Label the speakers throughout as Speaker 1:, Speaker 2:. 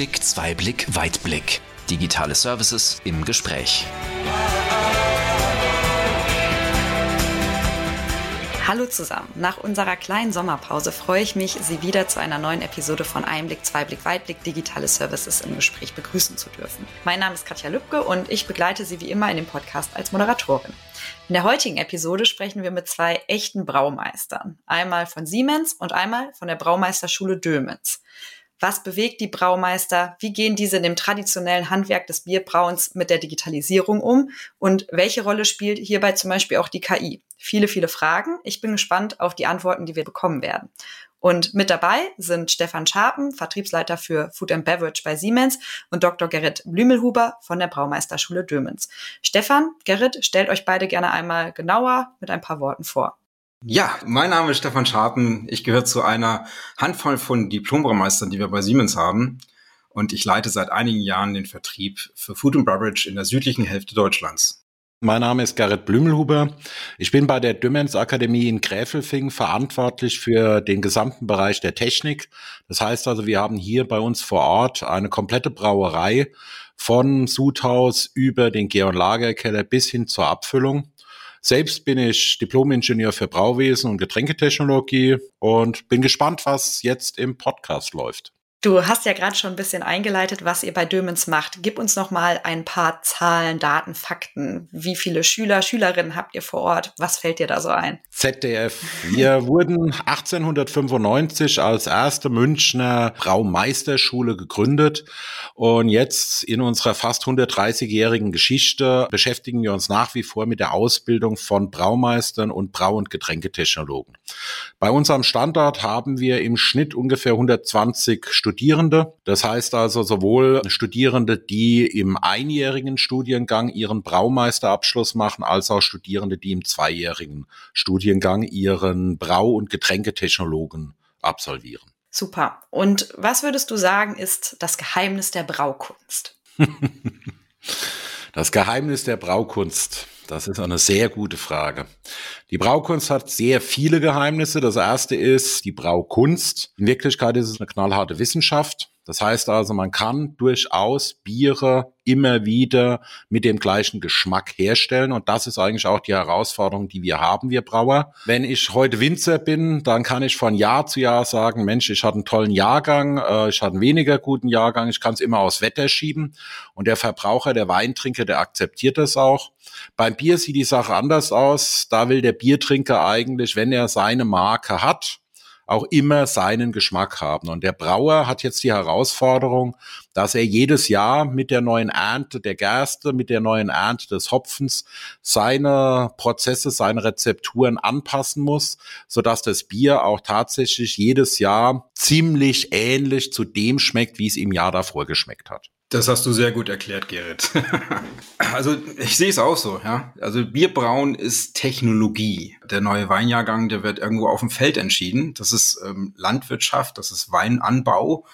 Speaker 1: Einblick, Zweiblick, Weitblick. Digitale Services im Gespräch.
Speaker 2: Hallo zusammen. Nach unserer kleinen Sommerpause freue ich mich, Sie wieder zu einer neuen Episode von Einblick, Zweiblick, Weitblick Digitale Services im Gespräch begrüßen zu dürfen. Mein Name ist Katja Lübke und ich begleite Sie wie immer in dem Podcast als Moderatorin. In der heutigen Episode sprechen wir mit zwei echten Braumeistern. Einmal von Siemens und einmal von der Braumeisterschule Dömens. Was bewegt die Braumeister? Wie gehen diese in dem traditionellen Handwerk des Bierbrauens mit der Digitalisierung um? Und welche Rolle spielt hierbei zum Beispiel auch die KI? Viele, viele Fragen. Ich bin gespannt auf die Antworten, die wir bekommen werden. Und mit dabei sind Stefan Scharpen, Vertriebsleiter für Food and Beverage bei Siemens und Dr. Gerrit Blümelhuber von der Braumeisterschule Dömens. Stefan, Gerrit, stellt euch beide gerne einmal genauer mit ein paar Worten vor.
Speaker 3: Ja, mein Name ist Stefan Scharpen. Ich gehöre zu einer Handvoll von Diplombräumeistern, die wir bei Siemens haben. Und ich leite seit einigen Jahren den Vertrieb für Food and Beverage in der südlichen Hälfte Deutschlands.
Speaker 4: Mein Name ist Gerrit Blümelhuber. Ich bin bei der Dümens Akademie in Gräfelfing verantwortlich für den gesamten Bereich der Technik. Das heißt also, wir haben hier bei uns vor Ort eine komplette Brauerei von Sudhaus über den Georg Lagerkeller bis hin zur Abfüllung. Selbst bin ich Diplom-Ingenieur für Brauwesen und Getränketechnologie und bin gespannt, was jetzt im Podcast läuft.
Speaker 2: Du hast ja gerade schon ein bisschen eingeleitet, was ihr bei Dömens macht. Gib uns noch mal ein paar Zahlen, Daten, Fakten. Wie viele Schüler, Schülerinnen habt ihr vor Ort? Was fällt dir da so ein?
Speaker 4: ZDF. Wir wurden 1895 als erste Münchner Braumeisterschule gegründet und jetzt in unserer fast 130-jährigen Geschichte beschäftigen wir uns nach wie vor mit der Ausbildung von Braumeistern und Brau- und Getränketechnologen. Bei unserem Standort haben wir im Schnitt ungefähr 120 Studenten Studierende. Das heißt also sowohl Studierende, die im einjährigen Studiengang ihren Braumeisterabschluss machen, als auch Studierende, die im zweijährigen Studiengang ihren Brau- und Getränketechnologen absolvieren.
Speaker 2: Super. Und was würdest du sagen, ist das Geheimnis der Braukunst?
Speaker 4: das Geheimnis der Braukunst. Das ist eine sehr gute Frage. Die Braukunst hat sehr viele Geheimnisse. Das erste ist die Braukunst. In Wirklichkeit ist es eine knallharte Wissenschaft. Das heißt also, man kann durchaus Biere immer wieder mit dem gleichen Geschmack herstellen. Und das ist eigentlich auch die Herausforderung, die wir haben, wir Brauer. Wenn ich heute Winzer bin, dann kann ich von Jahr zu Jahr sagen, Mensch, ich hatte einen tollen Jahrgang, äh, ich hatte einen weniger guten Jahrgang, ich kann es immer aufs Wetter schieben. Und der Verbraucher, der Weintrinker, der akzeptiert das auch. Beim Bier sieht die Sache anders aus. Da will der Biertrinker eigentlich, wenn er seine Marke hat, auch immer seinen Geschmack haben. Und der Brauer hat jetzt die Herausforderung, dass er jedes Jahr mit der neuen Ernte der Gerste, mit der neuen Ernte des Hopfens seine Prozesse, seine Rezepturen anpassen muss, sodass das Bier auch tatsächlich jedes Jahr ziemlich ähnlich zu dem schmeckt, wie es im Jahr davor geschmeckt hat.
Speaker 3: Das hast du sehr gut erklärt, Gerrit. also ich sehe es auch so, ja. Also Bierbrauen ist Technologie. Der neue Weinjahrgang, der wird irgendwo auf dem Feld entschieden. Das ist ähm, Landwirtschaft, das ist Weinanbau.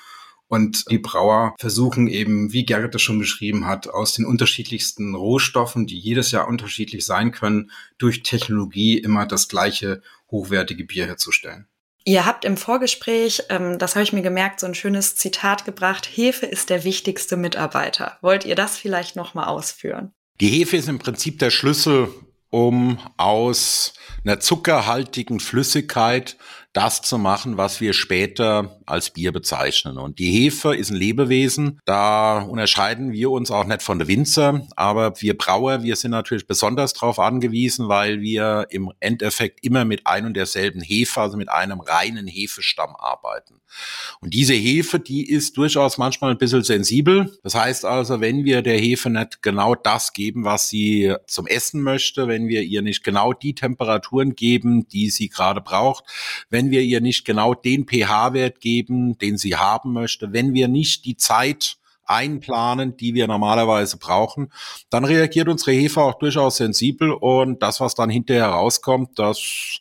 Speaker 3: Und die Brauer versuchen eben, wie Gerrit das schon beschrieben hat, aus den unterschiedlichsten Rohstoffen, die jedes Jahr unterschiedlich sein können, durch Technologie immer das gleiche hochwertige Bier herzustellen.
Speaker 2: Ihr habt im Vorgespräch, ähm, das habe ich mir gemerkt, so ein schönes Zitat gebracht, Hefe ist der wichtigste Mitarbeiter. Wollt ihr das vielleicht nochmal ausführen?
Speaker 4: Die Hefe ist im Prinzip der Schlüssel, um aus einer zuckerhaltigen Flüssigkeit das zu machen, was wir später als Bier bezeichnen. Und die Hefe ist ein Lebewesen. Da unterscheiden wir uns auch nicht von der Winzer. Aber wir Brauer, wir sind natürlich besonders darauf angewiesen, weil wir im Endeffekt immer mit ein und derselben Hefe, also mit einem reinen Hefestamm arbeiten. Und diese Hefe, die ist durchaus manchmal ein bisschen sensibel. Das heißt also, wenn wir der Hefe nicht genau das geben, was sie zum Essen möchte, wenn wir ihr nicht genau die Temperaturen geben, die sie gerade braucht, wenn wir ihr nicht genau den pH-Wert geben, den sie haben möchte, wenn wir nicht die Zeit einplanen, die wir normalerweise brauchen, dann reagiert unsere Hefe auch durchaus sensibel und das, was dann hinterher rauskommt, das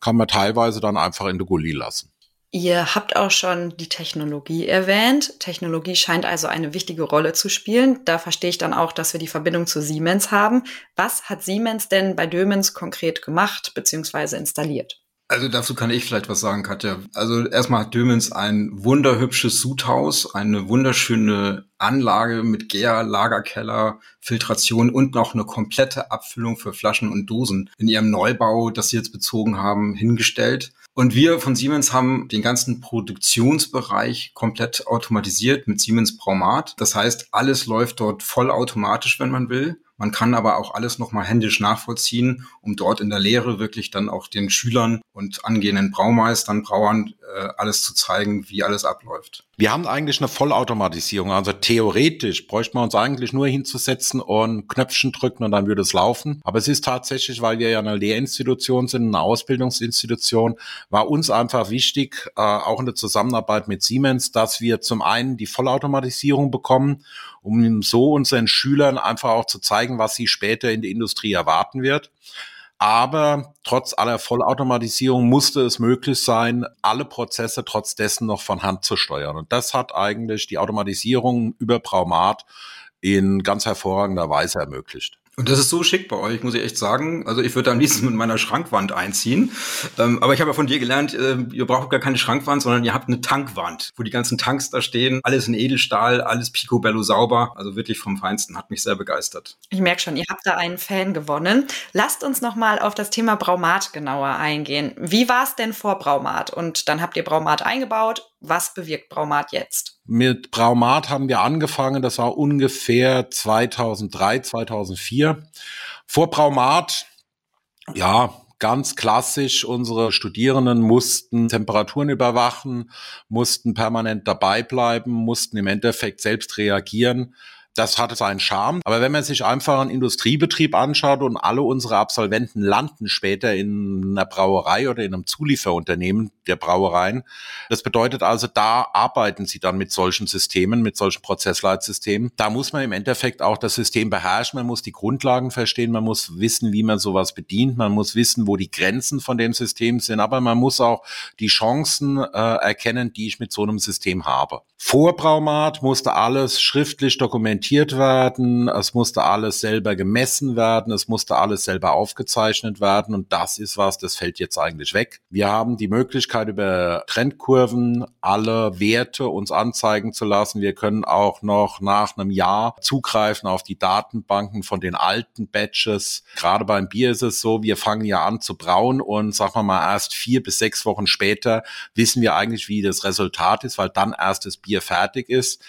Speaker 4: kann man teilweise dann einfach in der Gully lassen.
Speaker 2: Ihr habt auch schon die Technologie erwähnt. Technologie scheint also eine wichtige Rolle zu spielen. Da verstehe ich dann auch, dass wir die Verbindung zu Siemens haben. Was hat Siemens denn bei Dömens konkret gemacht bzw. installiert?
Speaker 3: Also dazu kann ich vielleicht was sagen, Katja. Also erstmal hat Dömens ein wunderhübsches Sudhaus, eine wunderschöne Anlage mit Gär, Lagerkeller, Filtration und noch eine komplette Abfüllung für Flaschen und Dosen in ihrem Neubau, das sie jetzt bezogen haben, hingestellt. Und wir von Siemens haben den ganzen Produktionsbereich komplett automatisiert mit Siemens Braumat. Das heißt, alles läuft dort vollautomatisch, wenn man will. Man kann aber auch alles nochmal händisch nachvollziehen, um dort in der Lehre wirklich dann auch den Schülern und angehenden Braumeistern, Brauern äh, alles zu zeigen, wie alles abläuft.
Speaker 4: Wir haben eigentlich eine Vollautomatisierung. Also theoretisch bräuchte man uns eigentlich nur hinzusetzen und Knöpfchen drücken und dann würde es laufen. Aber es ist tatsächlich, weil wir ja eine Lehrinstitution sind, eine Ausbildungsinstitution, war uns einfach wichtig, äh, auch in der Zusammenarbeit mit Siemens, dass wir zum einen die Vollautomatisierung bekommen, um so unseren Schülern einfach auch zu zeigen, was sie später in der Industrie erwarten wird. Aber trotz aller Vollautomatisierung musste es möglich sein, alle Prozesse trotz dessen noch von Hand zu steuern. Und das hat eigentlich die Automatisierung über Braumat in ganz hervorragender Weise ermöglicht.
Speaker 3: Und das ist so schick bei euch, muss ich echt sagen. Also ich würde am liebsten mit meiner Schrankwand einziehen. Ähm, aber ich habe ja von dir gelernt, äh, ihr braucht gar keine Schrankwand, sondern ihr habt eine Tankwand, wo die ganzen Tanks da stehen. Alles in Edelstahl, alles picobello sauber. Also wirklich vom Feinsten. Hat mich sehr begeistert.
Speaker 2: Ich merke schon, ihr habt da einen Fan gewonnen. Lasst uns nochmal auf das Thema Braumat genauer eingehen. Wie war es denn vor Braumat? Und dann habt ihr Braumat eingebaut. Was bewirkt Braumat jetzt?
Speaker 4: Mit Braumat haben wir angefangen, das war ungefähr 2003, 2004. Vor Braumat, ja, ganz klassisch, unsere Studierenden mussten Temperaturen überwachen, mussten permanent dabei bleiben, mussten im Endeffekt selbst reagieren das hatte seinen Charme. Aber wenn man sich einfach einen Industriebetrieb anschaut und alle unsere Absolventen landen später in einer Brauerei oder in einem Zulieferunternehmen der Brauereien, das bedeutet also, da arbeiten sie dann mit solchen Systemen, mit solchen Prozessleitsystemen. Da muss man im Endeffekt auch das System beherrschen, man muss die Grundlagen verstehen, man muss wissen, wie man sowas bedient, man muss wissen, wo die Grenzen von dem System sind, aber man muss auch die Chancen äh, erkennen, die ich mit so einem System habe. Vor Braumat musste alles schriftlich dokumentiert dokumentiert werden, es musste alles selber gemessen werden, es musste alles selber aufgezeichnet werden und das ist was, das fällt jetzt eigentlich weg. Wir haben die Möglichkeit über Trendkurven alle Werte uns anzeigen zu lassen. Wir können auch noch nach einem Jahr zugreifen auf die Datenbanken von den alten Batches. Gerade beim Bier ist es so, wir fangen ja an zu brauen und sagen wir mal erst vier bis sechs Wochen später wissen wir eigentlich, wie das Resultat ist, weil dann erst das Bier fertig ist.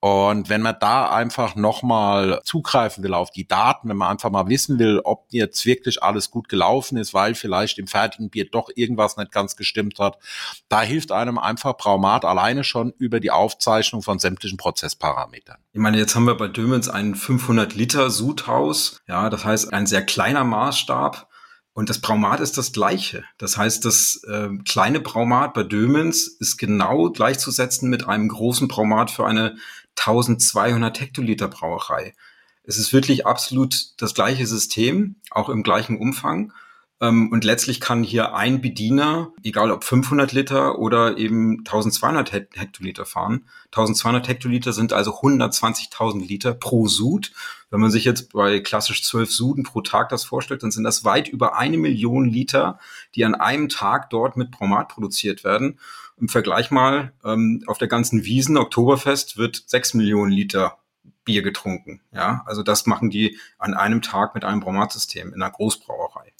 Speaker 4: Und wenn man da einfach nochmal zugreifen will auf die Daten, wenn man einfach mal wissen will, ob jetzt wirklich alles gut gelaufen ist, weil vielleicht im fertigen Bier doch irgendwas nicht ganz gestimmt hat, da hilft einem einfach Braumat alleine schon über die Aufzeichnung von sämtlichen Prozessparametern.
Speaker 3: Ich meine, jetzt haben wir bei Dömens ein 500 Liter Sudhaus. Ja, das heißt ein sehr kleiner Maßstab. Und das Braumat ist das gleiche. Das heißt, das äh, kleine Braumat bei Dömens ist genau gleichzusetzen mit einem großen Braumat für eine 1200 Hektoliter Brauerei. Es ist wirklich absolut das gleiche System, auch im gleichen Umfang. Ähm, und letztlich kann hier ein Bediener, egal ob 500 Liter oder eben 1200 Hektoliter fahren. 1200 Hektoliter sind also 120.000 Liter pro Sud. Wenn man sich jetzt bei klassisch 12 Suden pro Tag das vorstellt, dann sind das weit über eine Million Liter, die an einem Tag dort mit Bromat produziert werden. Im Vergleich mal, ähm, auf der ganzen Wiesen, Oktoberfest, wird sechs Millionen Liter Bier getrunken. Ja, also das machen die an einem Tag mit einem Bromatsystem in einer Großbrauerei.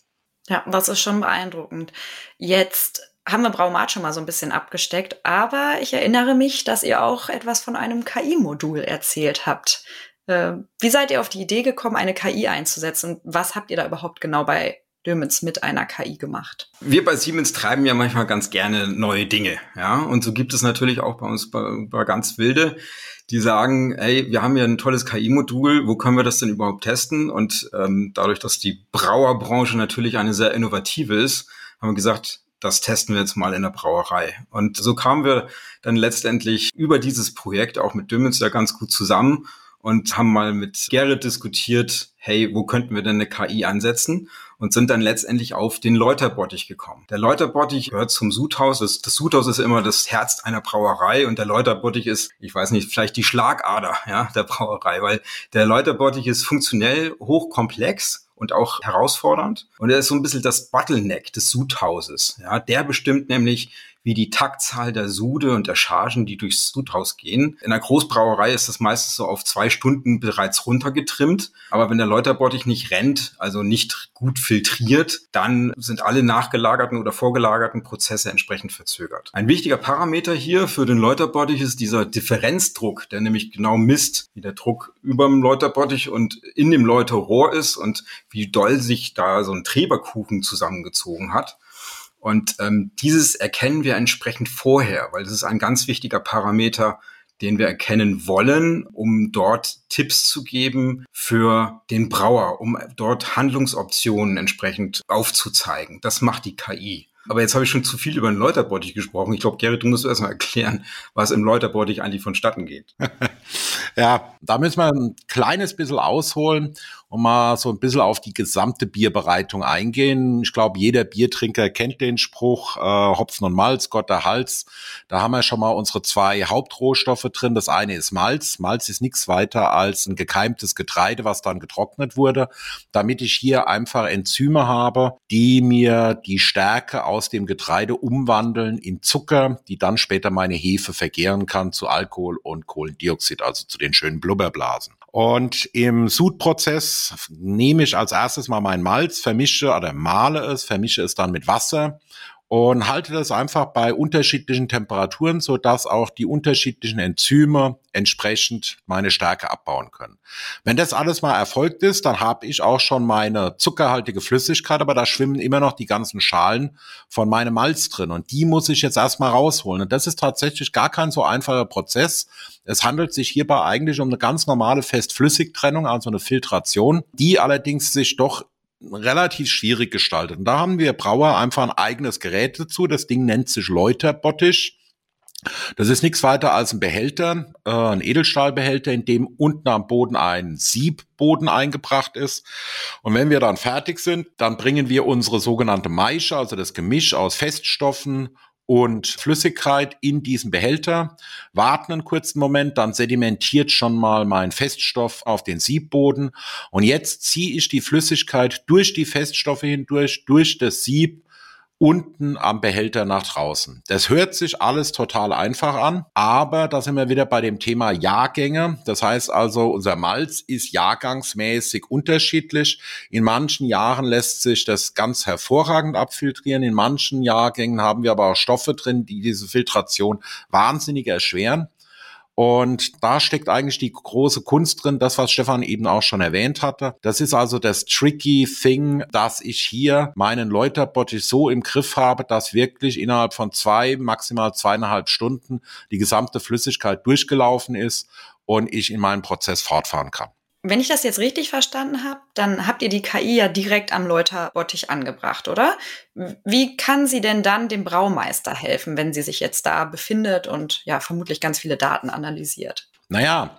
Speaker 2: Ja, das ist schon beeindruckend. Jetzt haben wir Braumat schon mal so ein bisschen abgesteckt, aber ich erinnere mich, dass ihr auch etwas von einem KI-Modul erzählt habt. Äh, wie seid ihr auf die Idee gekommen, eine KI einzusetzen? Was habt ihr da überhaupt genau bei Dömens mit einer KI gemacht.
Speaker 3: Wir bei Siemens treiben ja manchmal ganz gerne neue Dinge, ja. Und so gibt es natürlich auch bei uns bei, bei ganz wilde, die sagen, ey, wir haben ja ein tolles KI-Modul, wo können wir das denn überhaupt testen? Und ähm, dadurch, dass die Brauerbranche natürlich eine sehr innovative ist, haben wir gesagt, das testen wir jetzt mal in der Brauerei. Und so kamen wir dann letztendlich über dieses Projekt auch mit Dömens ja ganz gut zusammen und haben mal mit Gerrit diskutiert, hey, wo könnten wir denn eine KI ansetzen? Und sind dann letztendlich auf den Läuterbottich gekommen. Der Läuterbottich gehört zum Sudhaus. Das, das Sudhaus ist immer das Herz einer Brauerei und der Läuterbottich ist, ich weiß nicht, vielleicht die Schlagader ja, der Brauerei, weil der Läuterbottich ist funktionell hochkomplex und auch herausfordernd. Und er ist so ein bisschen das Bottleneck des Sudhauses. Ja, der bestimmt nämlich, wie die Taktzahl der Sude und der Chargen, die durchs Sudhaus gehen. In einer Großbrauerei ist das meistens so auf zwei Stunden bereits runtergetrimmt. Aber wenn der Läuterbottich nicht rennt, also nicht gut filtriert, dann sind alle nachgelagerten oder vorgelagerten Prozesse entsprechend verzögert. Ein wichtiger Parameter hier für den Läuterbottich ist dieser Differenzdruck, der nämlich genau misst, wie der Druck über dem Läuterbottich und in dem Läuterrohr ist und wie doll sich da so ein Treberkuchen zusammengezogen hat. Und ähm, dieses erkennen wir entsprechend vorher, weil das ist ein ganz wichtiger Parameter, den wir erkennen wollen, um dort Tipps zu geben für den Brauer, um dort Handlungsoptionen entsprechend aufzuzeigen. Das macht die KI. Aber jetzt habe ich schon zu viel über den Läuterbottich gesprochen. Ich glaube, Gerrit, du musst erst mal erklären, was im Läuterbottich eigentlich vonstatten geht.
Speaker 4: ja, da müssen wir ein kleines bisschen ausholen und mal so ein bisschen auf die gesamte Bierbereitung eingehen. Ich glaube, jeder Biertrinker kennt den Spruch, äh, Hopfen und Malz, Gott der Hals. Da haben wir schon mal unsere zwei Hauptrohstoffe drin. Das eine ist Malz. Malz ist nichts weiter als ein gekeimtes Getreide, was dann getrocknet wurde, damit ich hier einfach Enzyme habe, die mir die Stärke aus dem Getreide umwandeln in Zucker, die dann später meine Hefe vergären kann zu Alkohol und Kohlendioxid, also zu den schönen Blubberblasen. Und im Sudprozess nehme ich als erstes mal mein Malz, vermische oder male es, vermische es dann mit Wasser und halte das einfach bei unterschiedlichen Temperaturen, so dass auch die unterschiedlichen Enzyme entsprechend meine Stärke abbauen können. Wenn das alles mal erfolgt ist, dann habe ich auch schon meine zuckerhaltige Flüssigkeit, aber da schwimmen immer noch die ganzen Schalen von meinem Malz drin und die muss ich jetzt erstmal rausholen. Und das ist tatsächlich gar kein so einfacher Prozess. Es handelt sich hierbei eigentlich um eine ganz normale Fest-Flüssig-Trennung, also eine Filtration, die allerdings sich doch relativ schwierig gestaltet. Und da haben wir Brauer einfach ein eigenes Gerät dazu. Das Ding nennt sich Läuterbottich. Das ist nichts weiter als ein Behälter, äh, ein Edelstahlbehälter, in dem unten am Boden ein Siebboden eingebracht ist. Und wenn wir dann fertig sind, dann bringen wir unsere sogenannte Maische, also das Gemisch aus Feststoffen und Flüssigkeit in diesen Behälter, warten einen kurzen Moment, dann sedimentiert schon mal mein Feststoff auf den Siebboden. Und jetzt ziehe ich die Flüssigkeit durch die Feststoffe hindurch, durch das Sieb unten am Behälter nach draußen. Das hört sich alles total einfach an, aber da sind wir wieder bei dem Thema Jahrgänge. Das heißt also, unser Malz ist jahrgangsmäßig unterschiedlich. In manchen Jahren lässt sich das ganz hervorragend abfiltrieren. In manchen Jahrgängen haben wir aber auch Stoffe drin, die diese Filtration wahnsinnig erschweren. Und da steckt eigentlich die große Kunst drin, das, was Stefan eben auch schon erwähnt hatte. Das ist also das tricky thing, dass ich hier meinen Läuterbottich so im Griff habe, dass wirklich innerhalb von zwei, maximal zweieinhalb Stunden die gesamte Flüssigkeit durchgelaufen ist und ich in meinem Prozess fortfahren kann.
Speaker 2: Wenn ich das jetzt richtig verstanden habe, dann habt ihr die KI ja direkt am Läuterbottich angebracht, oder? Wie kann sie denn dann dem Braumeister helfen, wenn sie sich jetzt da befindet und ja vermutlich ganz viele Daten analysiert?
Speaker 4: Naja,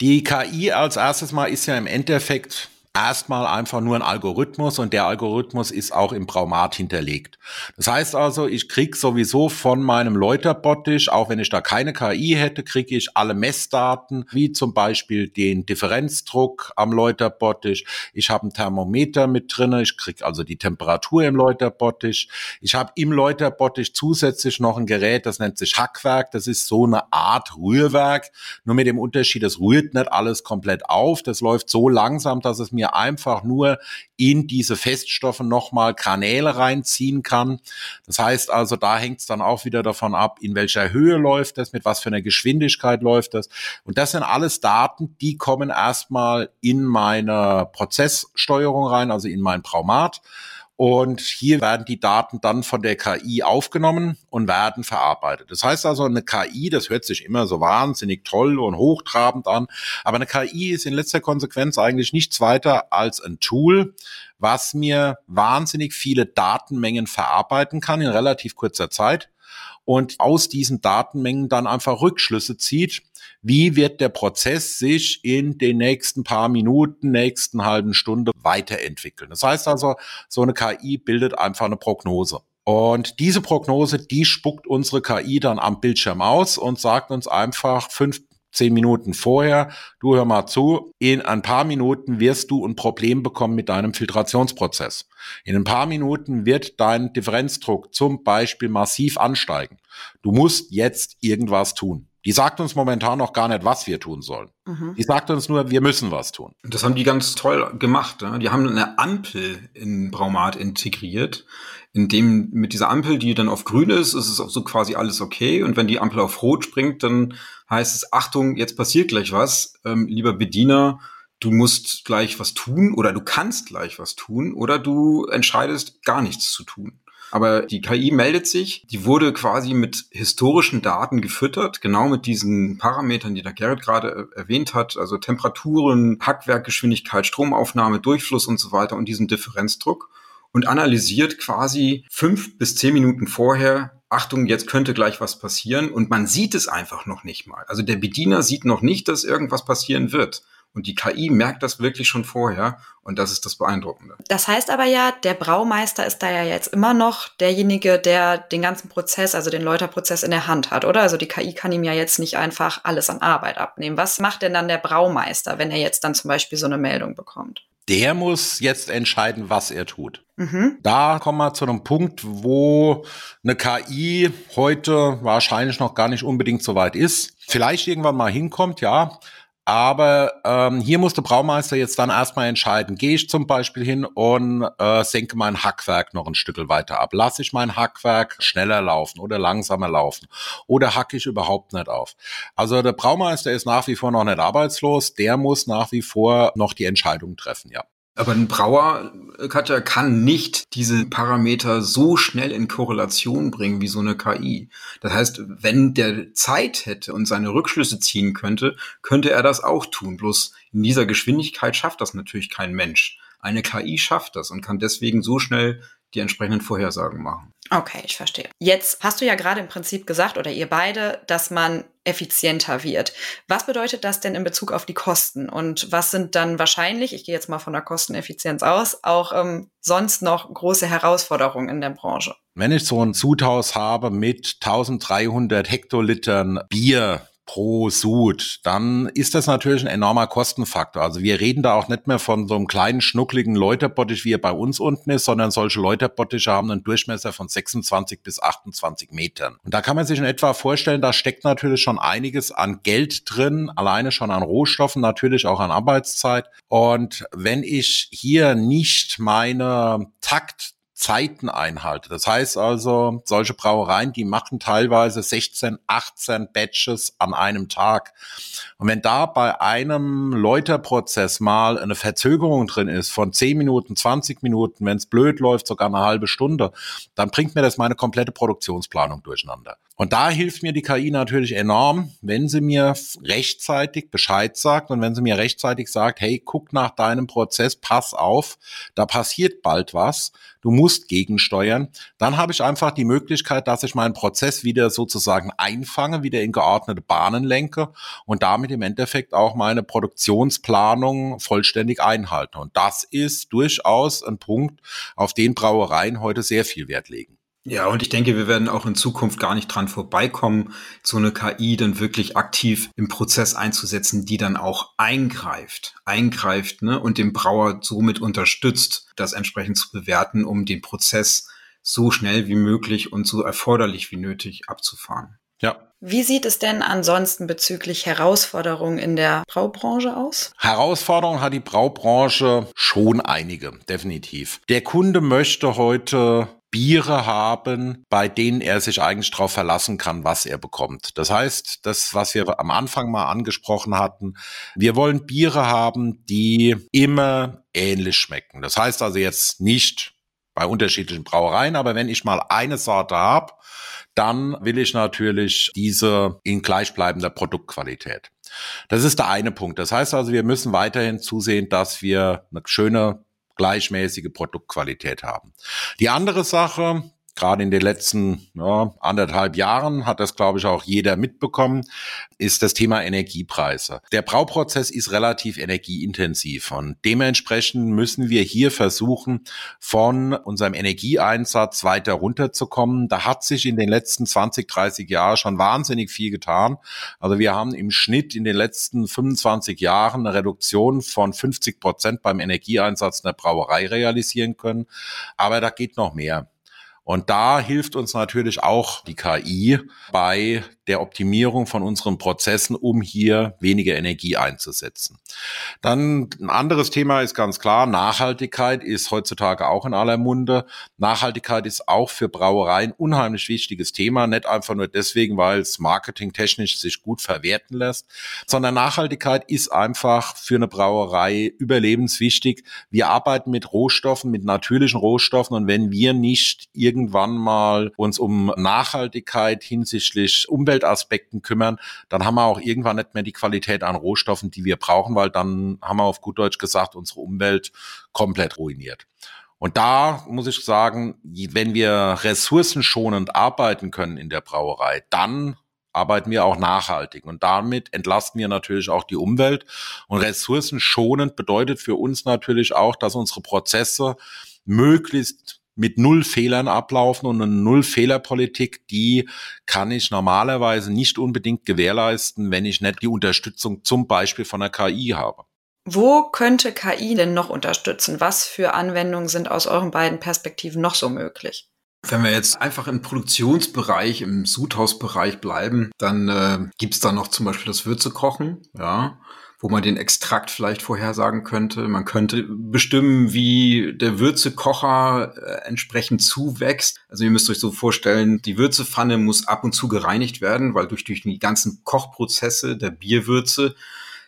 Speaker 4: die KI als erstes Mal ist ja im Endeffekt erstmal einfach nur ein Algorithmus und der Algorithmus ist auch im Braumat hinterlegt. Das heißt also, ich krieg sowieso von meinem Läuterbottich, auch wenn ich da keine KI hätte, kriege ich alle Messdaten, wie zum Beispiel den Differenzdruck am Läuterbottich. Ich habe ein Thermometer mit drinne, ich krieg also die Temperatur im Läuterbottich. Ich habe im Läuterbottich zusätzlich noch ein Gerät, das nennt sich Hackwerk. Das ist so eine Art Rührwerk, nur mit dem Unterschied, es rührt nicht alles komplett auf. Das läuft so langsam, dass es mir mir einfach nur in diese Feststoffe nochmal Kanäle reinziehen kann. Das heißt also, da hängt es dann auch wieder davon ab, in welcher Höhe läuft das, mit was für einer Geschwindigkeit läuft das. Und das sind alles Daten, die kommen erstmal in meine Prozesssteuerung rein, also in mein Traumat. Und hier werden die Daten dann von der KI aufgenommen und werden verarbeitet. Das heißt also, eine KI, das hört sich immer so wahnsinnig toll und hochtrabend an, aber eine KI ist in letzter Konsequenz eigentlich nichts weiter als ein Tool, was mir wahnsinnig viele Datenmengen verarbeiten kann in relativ kurzer Zeit und aus diesen Datenmengen dann einfach Rückschlüsse zieht, wie wird der Prozess sich in den nächsten paar Minuten, nächsten halben Stunde weiterentwickeln. Das heißt also, so eine KI bildet einfach eine Prognose. Und diese Prognose, die spuckt unsere KI dann am Bildschirm aus und sagt uns einfach fünf zehn Minuten vorher, du hör mal zu, in ein paar Minuten wirst du ein Problem bekommen mit deinem Filtrationsprozess. In ein paar Minuten wird dein Differenzdruck zum Beispiel massiv ansteigen. Du musst jetzt irgendwas tun. Die sagt uns momentan noch gar nicht, was wir tun sollen. Mhm. Die sagt uns nur, wir müssen was tun.
Speaker 3: Das haben die ganz toll gemacht. Ne? Die haben eine Ampel in Braumat integriert, in dem mit dieser Ampel, die dann auf grün ist, ist es auch so quasi alles okay. Und wenn die Ampel auf rot springt, dann heißt es, Achtung, jetzt passiert gleich was. Ähm, lieber Bediener, du musst gleich was tun oder du kannst gleich was tun oder du entscheidest gar nichts zu tun. Aber die KI meldet sich, die wurde quasi mit historischen Daten gefüttert, genau mit diesen Parametern, die der Gerrit gerade äh, erwähnt hat, also Temperaturen, Hackwerkgeschwindigkeit, Stromaufnahme, Durchfluss und so weiter und diesen Differenzdruck und analysiert quasi fünf bis zehn Minuten vorher, Achtung, jetzt könnte gleich was passieren und man sieht es einfach noch nicht mal. Also der Bediener sieht noch nicht, dass irgendwas passieren wird. Und die KI merkt das wirklich schon vorher und das ist das Beeindruckende.
Speaker 2: Das heißt aber ja, der Braumeister ist da ja jetzt immer noch derjenige, der den ganzen Prozess, also den Läuterprozess in der Hand hat, oder? Also die KI kann ihm ja jetzt nicht einfach alles an Arbeit abnehmen. Was macht denn dann der Braumeister, wenn er jetzt dann zum Beispiel so eine Meldung bekommt?
Speaker 4: Der muss jetzt entscheiden, was er tut. Mhm. Da kommen wir zu einem Punkt, wo eine KI heute wahrscheinlich noch gar nicht unbedingt so weit ist. Vielleicht irgendwann mal hinkommt, ja. Aber ähm, hier muss der Braumeister jetzt dann erstmal entscheiden, gehe ich zum Beispiel hin und äh, senke mein Hackwerk noch ein Stück weiter ab. Lasse ich mein Hackwerk schneller laufen oder langsamer laufen oder hacke ich überhaupt nicht auf. Also der Braumeister ist nach wie vor noch nicht arbeitslos, der muss nach wie vor noch die Entscheidung treffen, ja.
Speaker 3: Aber ein Brauer, Katja, kann nicht diese Parameter so schnell in Korrelation bringen wie so eine KI. Das heißt, wenn der Zeit hätte und seine Rückschlüsse ziehen könnte, könnte er das auch tun. Bloß in dieser Geschwindigkeit schafft das natürlich kein Mensch. Eine KI schafft das und kann deswegen so schnell die entsprechenden Vorhersagen machen.
Speaker 2: Okay, ich verstehe. Jetzt hast du ja gerade im Prinzip gesagt, oder ihr beide, dass man effizienter wird. Was bedeutet das denn in Bezug auf die Kosten? Und was sind dann wahrscheinlich, ich gehe jetzt mal von der Kosteneffizienz aus, auch ähm, sonst noch große Herausforderungen in der Branche?
Speaker 4: Wenn ich so ein Zuthaus habe mit 1300 Hektolitern Bier, pro Sud, dann ist das natürlich ein enormer Kostenfaktor. Also wir reden da auch nicht mehr von so einem kleinen, schnuckligen Läuterbottich, wie er bei uns unten ist, sondern solche Läuterbottiche haben einen Durchmesser von 26 bis 28 Metern. Und da kann man sich in etwa vorstellen, da steckt natürlich schon einiges an Geld drin, alleine schon an Rohstoffen, natürlich auch an Arbeitszeit. Und wenn ich hier nicht meine Takt Zeiten einhalte. Das heißt also, solche Brauereien, die machen teilweise 16, 18 Batches an einem Tag. Und wenn da bei einem Läuterprozess mal eine Verzögerung drin ist von 10 Minuten, 20 Minuten, wenn es blöd läuft, sogar eine halbe Stunde, dann bringt mir das meine komplette Produktionsplanung durcheinander. Und da hilft mir die KI natürlich enorm, wenn sie mir rechtzeitig Bescheid sagt und wenn sie mir rechtzeitig sagt, hey, guck nach deinem Prozess, pass auf, da passiert bald was, du musst gegensteuern, dann habe ich einfach die Möglichkeit, dass ich meinen Prozess wieder sozusagen einfange, wieder in geordnete Bahnen lenke und damit im Endeffekt auch meine Produktionsplanung vollständig einhalte. Und das ist durchaus ein Punkt, auf den Brauereien heute sehr viel Wert legen.
Speaker 3: Ja, und ich denke, wir werden auch in Zukunft gar nicht dran vorbeikommen, so eine KI dann wirklich aktiv im Prozess einzusetzen, die dann auch eingreift, eingreift ne, und den Brauer somit unterstützt, das entsprechend zu bewerten, um den Prozess so schnell wie möglich und so erforderlich wie nötig abzufahren.
Speaker 2: Ja. Wie sieht es denn ansonsten bezüglich Herausforderungen in der Braubranche aus?
Speaker 4: Herausforderungen hat die Braubranche schon einige, definitiv. Der Kunde möchte heute Biere haben, bei denen er sich eigentlich darauf verlassen kann, was er bekommt. Das heißt, das, was wir am Anfang mal angesprochen hatten, wir wollen Biere haben, die immer ähnlich schmecken. Das heißt also jetzt nicht bei unterschiedlichen Brauereien, aber wenn ich mal eine Sorte habe, dann will ich natürlich diese in gleichbleibender Produktqualität. Das ist der eine Punkt. Das heißt also, wir müssen weiterhin zusehen, dass wir eine schöne gleichmäßige Produktqualität haben. Die andere Sache, gerade in den letzten ja, anderthalb Jahren hat das, glaube ich, auch jeder mitbekommen, ist das Thema Energiepreise. Der Brauprozess ist relativ energieintensiv und dementsprechend müssen wir hier versuchen, von unserem Energieeinsatz weiter runterzukommen. Da hat sich in den letzten 20, 30 Jahren schon wahnsinnig viel getan. Also wir haben im Schnitt in den letzten 25 Jahren eine Reduktion von 50 Prozent beim Energieeinsatz in der Brauerei realisieren können. Aber da geht noch mehr. Und da hilft uns natürlich auch die KI bei der Optimierung von unseren Prozessen, um hier weniger Energie einzusetzen. Dann ein anderes Thema ist ganz klar, Nachhaltigkeit ist heutzutage auch in aller Munde. Nachhaltigkeit ist auch für Brauereien unheimlich wichtiges Thema, nicht einfach nur deswegen, weil es marketingtechnisch sich gut verwerten lässt, sondern Nachhaltigkeit ist einfach für eine Brauerei überlebenswichtig. Wir arbeiten mit Rohstoffen, mit natürlichen Rohstoffen und wenn wir nicht irgendwann mal uns um Nachhaltigkeit hinsichtlich Umwelt Umweltaspekten kümmern, dann haben wir auch irgendwann nicht mehr die Qualität an Rohstoffen, die wir brauchen, weil dann haben wir auf gut Deutsch gesagt, unsere Umwelt komplett ruiniert. Und da muss ich sagen, wenn wir ressourcenschonend arbeiten können in der Brauerei, dann arbeiten wir auch nachhaltig. Und damit entlasten wir natürlich auch die Umwelt. Und ressourcenschonend bedeutet für uns natürlich auch, dass unsere Prozesse möglichst mit null Fehlern ablaufen und eine Null-Fehler-Politik, die kann ich normalerweise nicht unbedingt gewährleisten, wenn ich nicht die Unterstützung zum Beispiel von der KI habe.
Speaker 2: Wo könnte KI denn noch unterstützen? Was für Anwendungen sind aus euren beiden Perspektiven noch so möglich?
Speaker 3: Wenn wir jetzt einfach im Produktionsbereich, im Sudhausbereich bleiben, dann äh, gibt's da noch zum Beispiel das Würzekochen, ja wo man den Extrakt vielleicht vorhersagen könnte. Man könnte bestimmen, wie der Würzekocher äh, entsprechend zuwächst. Also ihr müsst euch so vorstellen, die Würzepfanne muss ab und zu gereinigt werden, weil durch, durch die ganzen Kochprozesse der Bierwürze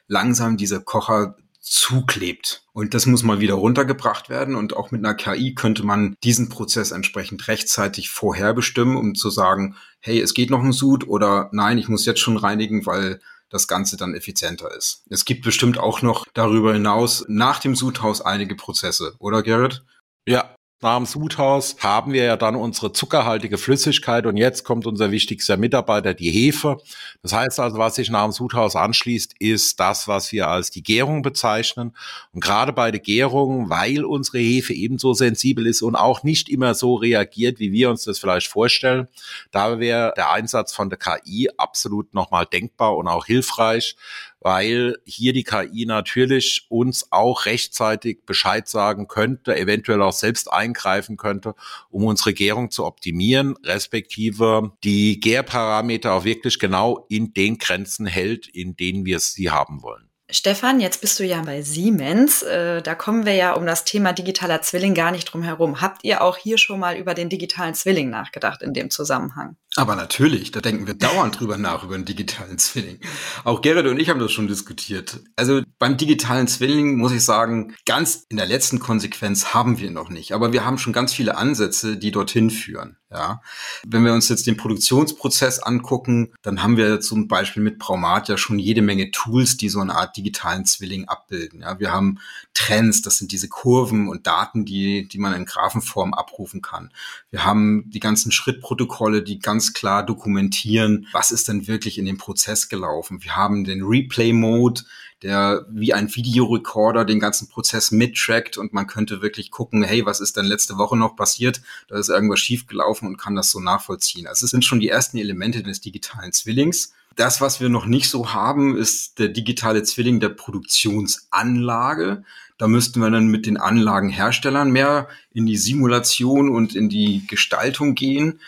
Speaker 3: langsam dieser Kocher zuklebt. Und das muss mal wieder runtergebracht werden. Und auch mit einer KI könnte man diesen Prozess entsprechend rechtzeitig vorherbestimmen, um zu sagen, hey, es geht noch ein Sud oder nein, ich muss jetzt schon reinigen, weil das Ganze dann effizienter ist. Es gibt bestimmt auch noch darüber hinaus nach dem Sudhaus einige Prozesse, oder Gerrit?
Speaker 4: Ja, nach dem Sudhaus haben wir ja dann unsere zuckerhaltige Flüssigkeit und jetzt kommt unser wichtigster Mitarbeiter, die Hefe. Das heißt also, was sich nach dem Sudhaus anschließt, ist das, was wir als die Gärung bezeichnen. Und gerade bei der Gärung, weil unsere Hefe ebenso sensibel ist und auch nicht immer so reagiert, wie wir uns das vielleicht vorstellen, da wäre der Einsatz von der KI absolut nochmal denkbar und auch hilfreich, weil hier die KI natürlich uns auch rechtzeitig Bescheid sagen könnte, eventuell auch selbst eingreifen könnte, um unsere Gärung zu optimieren, respektive die Gärparameter auch wirklich genau in den Grenzen hält, in denen wir sie haben wollen.
Speaker 2: Stefan, jetzt bist du ja bei Siemens. Äh, da kommen wir ja um das Thema digitaler Zwilling gar nicht drum herum. Habt ihr auch hier schon mal über den digitalen Zwilling nachgedacht in dem Zusammenhang?
Speaker 3: Aber natürlich, da denken wir dauernd drüber nach, über den digitalen Zwilling. Auch Gerrit und ich haben das schon diskutiert. Also beim digitalen Zwilling muss ich sagen, ganz in der letzten Konsequenz haben wir noch nicht. Aber wir haben schon ganz viele Ansätze, die dorthin führen. Ja, wenn wir uns jetzt den Produktionsprozess angucken, dann haben wir zum Beispiel mit Braumat ja schon jede Menge Tools, die so eine Art digitalen Zwilling abbilden. Ja, wir haben Trends, das sind diese Kurven und Daten, die, die man in Graphenform abrufen kann. Wir haben die ganzen Schrittprotokolle, die ganz klar dokumentieren, was ist denn wirklich in dem Prozess gelaufen. Wir haben den Replay-Mode, der wie ein Videorekorder den ganzen Prozess mittrackt und man könnte wirklich gucken, hey, was ist denn letzte Woche noch passiert? Da ist irgendwas schiefgelaufen und kann das so nachvollziehen. Also es sind schon die ersten Elemente des digitalen Zwillings. Das, was wir noch nicht so haben, ist der digitale Zwilling der Produktionsanlage. Da müssten wir dann mit den Anlagenherstellern mehr in die Simulation und in die Gestaltung gehen.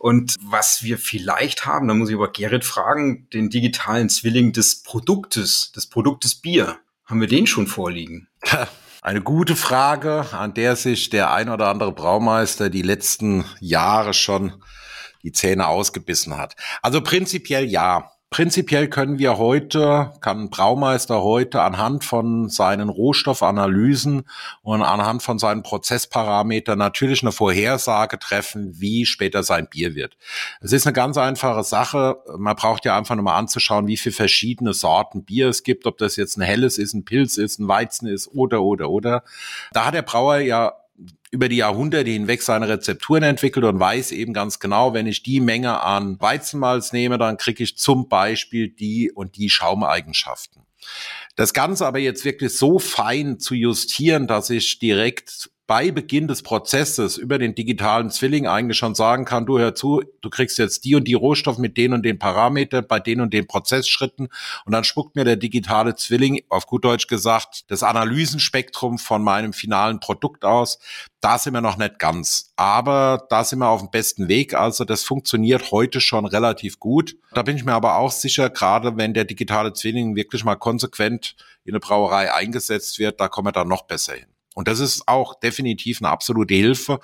Speaker 3: Und was wir vielleicht haben, da muss ich aber Gerrit fragen, den digitalen Zwilling des Produktes, des Produktes Bier. Haben wir den schon vorliegen?
Speaker 4: Eine gute Frage, an der sich der ein oder andere Braumeister die letzten Jahre schon die Zähne ausgebissen hat. Also prinzipiell ja. Prinzipiell können wir heute, kann ein Braumeister heute anhand von seinen Rohstoffanalysen und anhand von seinen Prozessparametern natürlich eine Vorhersage treffen, wie später sein Bier wird. Es ist eine ganz einfache Sache. Man braucht ja einfach nur mal anzuschauen, wie viele verschiedene Sorten Bier es gibt, ob das jetzt ein helles ist, ein Pilz ist, ein Weizen ist oder, oder, oder. Da hat der Brauer ja über die Jahrhunderte hinweg seine Rezepturen entwickelt und weiß eben ganz genau, wenn ich die Menge an Weizenmalz nehme, dann kriege ich zum Beispiel die und die Schaumeigenschaften. Das Ganze aber jetzt wirklich so fein zu justieren, dass ich direkt bei Beginn des Prozesses über den digitalen Zwilling eigentlich schon sagen kann, du hör zu, du kriegst jetzt die und die Rohstoff mit den und den Parametern bei den und den Prozessschritten und dann spuckt mir der digitale Zwilling, auf gut Deutsch gesagt, das Analysenspektrum von meinem finalen Produkt aus. Da sind wir noch nicht ganz, aber da sind wir auf dem besten Weg. Also das funktioniert heute schon relativ gut. Da bin ich mir aber auch sicher, gerade wenn der digitale Zwilling wirklich mal konsequent in eine Brauerei eingesetzt wird, da kommen wir dann noch besser hin. Und das ist auch definitiv eine absolute Hilfe.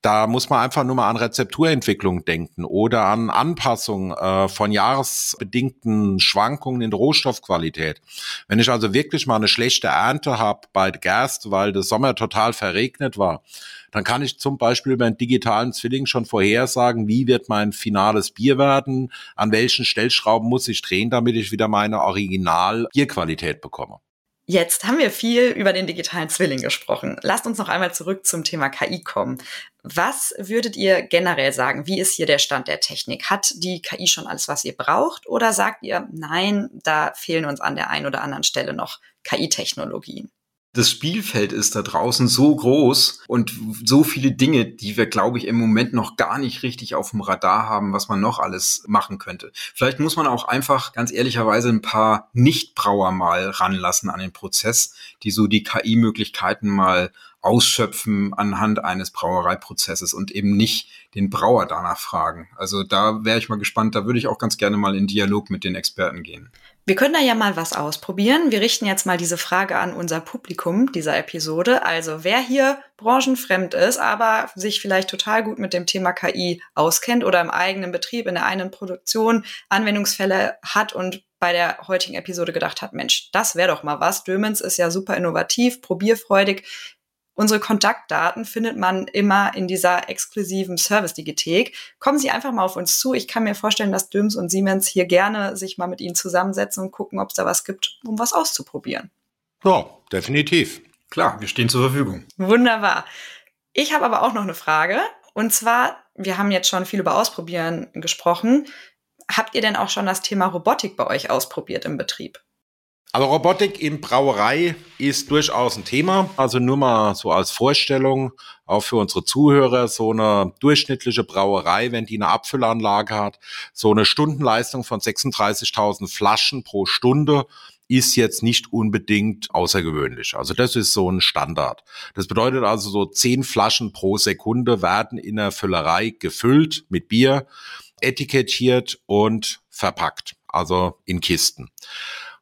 Speaker 4: Da muss man einfach nur mal an Rezepturentwicklung denken oder an Anpassung äh, von jahresbedingten Schwankungen in der Rohstoffqualität. Wenn ich also wirklich mal eine schlechte Ernte habe bei Gerst, weil der Sommer total verregnet war, dann kann ich zum Beispiel über einen digitalen Zwilling schon vorhersagen, wie wird mein finales Bier werden, an welchen Stellschrauben muss ich drehen, damit ich wieder meine Original-Bierqualität bekomme.
Speaker 2: Jetzt haben wir viel über den digitalen Zwilling gesprochen. Lasst uns noch einmal zurück zum Thema KI kommen. Was würdet ihr generell sagen? Wie ist hier der Stand der Technik? Hat die KI schon alles, was ihr braucht? Oder sagt ihr, nein, da fehlen uns an der einen oder anderen Stelle noch KI-Technologien?
Speaker 3: Das Spielfeld ist da draußen so groß und so viele Dinge, die wir, glaube ich, im Moment noch gar nicht richtig auf dem Radar haben, was man noch alles machen könnte. Vielleicht muss man auch einfach ganz ehrlicherweise ein paar Nichtbrauer mal ranlassen an den Prozess, die so die KI-Möglichkeiten mal ausschöpfen anhand eines Brauereiprozesses und eben nicht den Brauer danach fragen. Also da wäre ich mal gespannt, da würde ich auch ganz gerne mal in Dialog mit den Experten gehen.
Speaker 2: Wir können da ja mal was ausprobieren. Wir richten jetzt mal diese Frage an unser Publikum dieser Episode. Also wer hier branchenfremd ist, aber sich vielleicht total gut mit dem Thema KI auskennt oder im eigenen Betrieb, in der eigenen Produktion Anwendungsfälle hat und bei der heutigen Episode gedacht hat, Mensch, das wäre doch mal was. Dömens ist ja super innovativ, probierfreudig. Unsere Kontaktdaten findet man immer in dieser exklusiven Service-Digithek. Kommen Sie einfach mal auf uns zu. Ich kann mir vorstellen, dass Döms und Siemens hier gerne sich mal mit Ihnen zusammensetzen und gucken, ob es da was gibt, um was auszuprobieren.
Speaker 4: Ja, definitiv.
Speaker 3: Klar, wir stehen zur Verfügung.
Speaker 2: Wunderbar. Ich habe aber auch noch eine Frage. Und zwar, wir haben jetzt schon viel über Ausprobieren gesprochen. Habt ihr denn auch schon das Thema Robotik bei euch ausprobiert im Betrieb?
Speaker 4: Aber Robotik in Brauerei ist durchaus ein Thema. Also nur mal so als Vorstellung, auch für unsere Zuhörer, so eine durchschnittliche Brauerei, wenn die eine Abfüllanlage hat, so eine Stundenleistung von 36.000 Flaschen pro Stunde ist jetzt nicht unbedingt außergewöhnlich. Also das ist so ein Standard. Das bedeutet also so zehn Flaschen pro Sekunde werden in der Füllerei gefüllt mit Bier, etikettiert und verpackt, also in Kisten.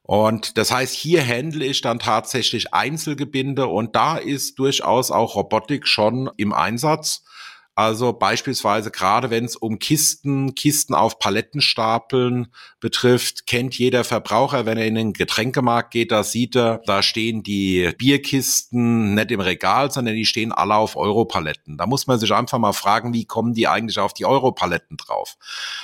Speaker 4: Und das heißt, hier handle ich dann tatsächlich Einzelgebinde und da ist durchaus auch Robotik schon im Einsatz. Also beispielsweise gerade wenn es um Kisten, Kisten auf Palettenstapeln betrifft, kennt jeder Verbraucher, wenn er in den Getränkemarkt geht, da sieht er, da stehen die Bierkisten nicht im Regal, sondern die stehen alle auf Europaletten. Da muss man sich einfach mal fragen, wie kommen die eigentlich auf die Europaletten drauf?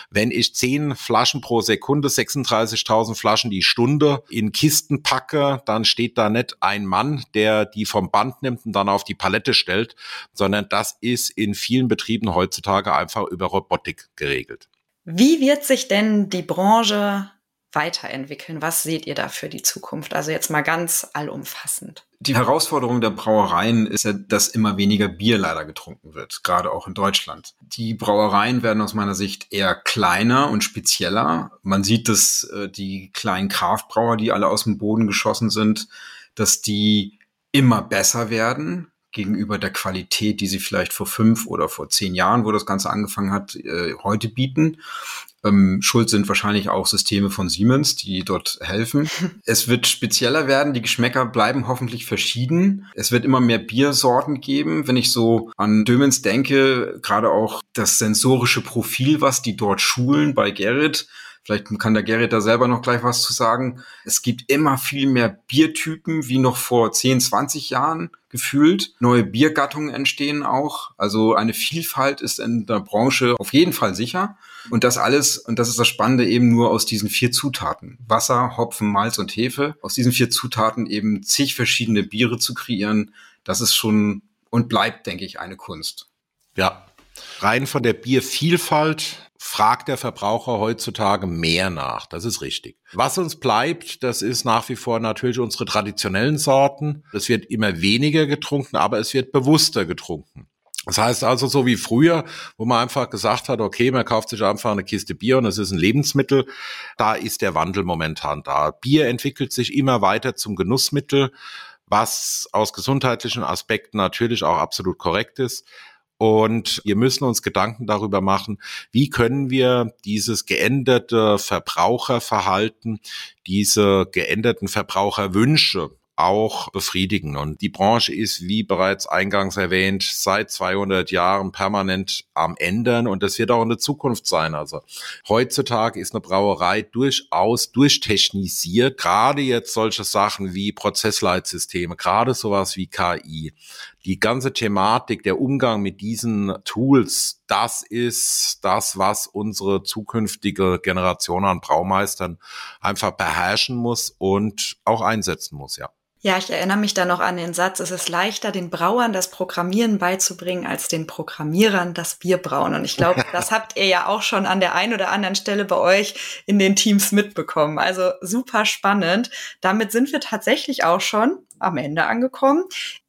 Speaker 4: Wenn ich zehn Flaschen pro Sekunde, 36.000 Flaschen die Stunde in Kisten packe, dann steht da nicht ein Mann, der die vom Band nimmt und dann auf die Palette stellt, sondern das ist in vielen vielen Betrieben heutzutage einfach über Robotik geregelt.
Speaker 2: Wie wird sich denn die Branche weiterentwickeln? Was seht ihr da für die Zukunft? Also jetzt mal ganz allumfassend.
Speaker 3: Die Herausforderung der Brauereien ist ja, dass immer weniger Bier leider getrunken wird, gerade auch in Deutschland. Die Brauereien werden aus meiner Sicht eher kleiner und spezieller. Man sieht, dass äh, die kleinen Kraftbrauer, die alle aus dem Boden geschossen sind, dass die immer besser werden gegenüber der Qualität, die sie vielleicht vor fünf oder vor zehn Jahren, wo das Ganze angefangen hat, äh, heute bieten. Ähm, Schuld sind wahrscheinlich auch Systeme von Siemens, die dort helfen. es wird spezieller werden, die Geschmäcker bleiben hoffentlich verschieden. Es wird immer mehr Biersorten geben. Wenn ich so an Dömens denke, gerade auch das sensorische Profil, was die dort schulen bei Gerrit, Vielleicht kann der Gerrit da selber noch gleich was zu sagen. Es gibt immer viel mehr Biertypen wie noch vor 10, 20 Jahren gefühlt. Neue Biergattungen entstehen auch. Also eine Vielfalt ist in der Branche auf jeden Fall sicher. Und das alles, und das ist das Spannende, eben nur aus diesen vier Zutaten. Wasser, Hopfen, Malz und Hefe. Aus diesen vier Zutaten eben zig verschiedene Biere zu kreieren, das ist schon und bleibt, denke ich, eine Kunst.
Speaker 4: Ja, rein von der Biervielfalt fragt der Verbraucher heutzutage mehr nach. Das ist richtig. Was uns bleibt, das ist nach wie vor natürlich unsere traditionellen Sorten. Es wird immer weniger getrunken, aber es wird bewusster getrunken. Das heißt also so wie früher, wo man einfach gesagt hat, okay, man kauft sich einfach eine Kiste Bier und es ist ein Lebensmittel. Da ist der Wandel momentan da. Bier entwickelt sich immer weiter zum Genussmittel, was aus gesundheitlichen Aspekten natürlich auch absolut korrekt ist. Und wir müssen uns Gedanken darüber machen, wie können wir dieses geänderte Verbraucherverhalten, diese geänderten Verbraucherwünsche auch befriedigen. Und die Branche ist, wie bereits eingangs erwähnt, seit 200 Jahren permanent am Ändern und das wird auch in der Zukunft sein. Also heutzutage ist eine Brauerei durchaus durchtechnisiert, gerade jetzt solche Sachen wie Prozessleitsysteme, gerade sowas wie KI. Die ganze Thematik, der Umgang mit diesen Tools, das ist das, was unsere zukünftige Generation an Braumeistern einfach beherrschen muss und auch einsetzen muss, ja.
Speaker 2: Ja, ich erinnere mich da noch an den Satz, es ist leichter, den Brauern das Programmieren beizubringen, als den Programmierern das Bierbrauen. Und ich glaube, das habt ihr ja auch schon an der einen oder anderen Stelle bei euch in den Teams mitbekommen. Also super spannend. Damit sind wir tatsächlich auch schon am Ende angekommen.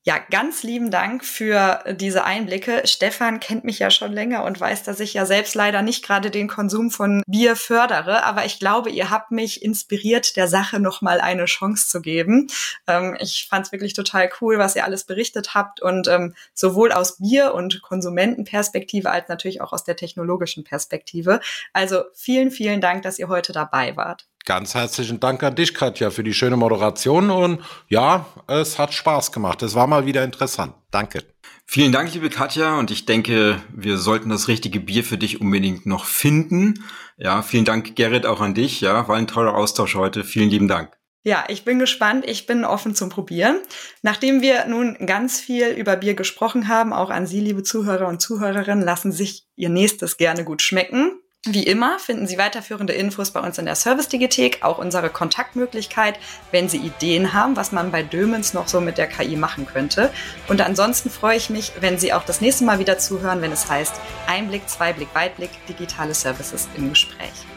Speaker 2: Ja, ganz lieben Dank für diese Einblicke. Stefan kennt mich ja schon länger und weiß, dass ich ja selbst leider nicht gerade den Konsum von Bier fördere, aber ich glaube, ihr habt mich inspiriert, der Sache nochmal eine Chance zu geben. Ähm, ich fand es wirklich total cool, was ihr alles berichtet habt und ähm, sowohl aus Bier- und Konsumentenperspektive als natürlich auch aus der technologischen Perspektive. Also vielen, vielen Dank, dass ihr heute dabei wart.
Speaker 4: Ganz herzlichen Dank an dich, Katja, für die schöne Moderation. Und ja, es hat Spaß gemacht. Es war mal wieder interessant. Danke.
Speaker 3: Vielen Dank, liebe Katja. Und ich denke, wir sollten das richtige Bier für dich unbedingt noch finden. Ja, vielen Dank, Gerrit, auch an dich. Ja, war ein toller Austausch heute. Vielen lieben Dank.
Speaker 2: Ja, ich bin gespannt. Ich bin offen zum Probieren. Nachdem wir nun ganz viel über Bier gesprochen haben, auch an Sie, liebe Zuhörer und Zuhörerinnen, lassen sich Ihr nächstes gerne gut schmecken. Wie immer finden Sie weiterführende Infos bei uns in der Service-Digithek, auch unsere Kontaktmöglichkeit, wenn Sie Ideen haben, was man bei Dömens noch so mit der KI machen könnte. Und ansonsten freue ich mich, wenn Sie auch das nächste Mal wieder zuhören, wenn es heißt Einblick, Zweiblick, Weitblick, digitale Services im Gespräch.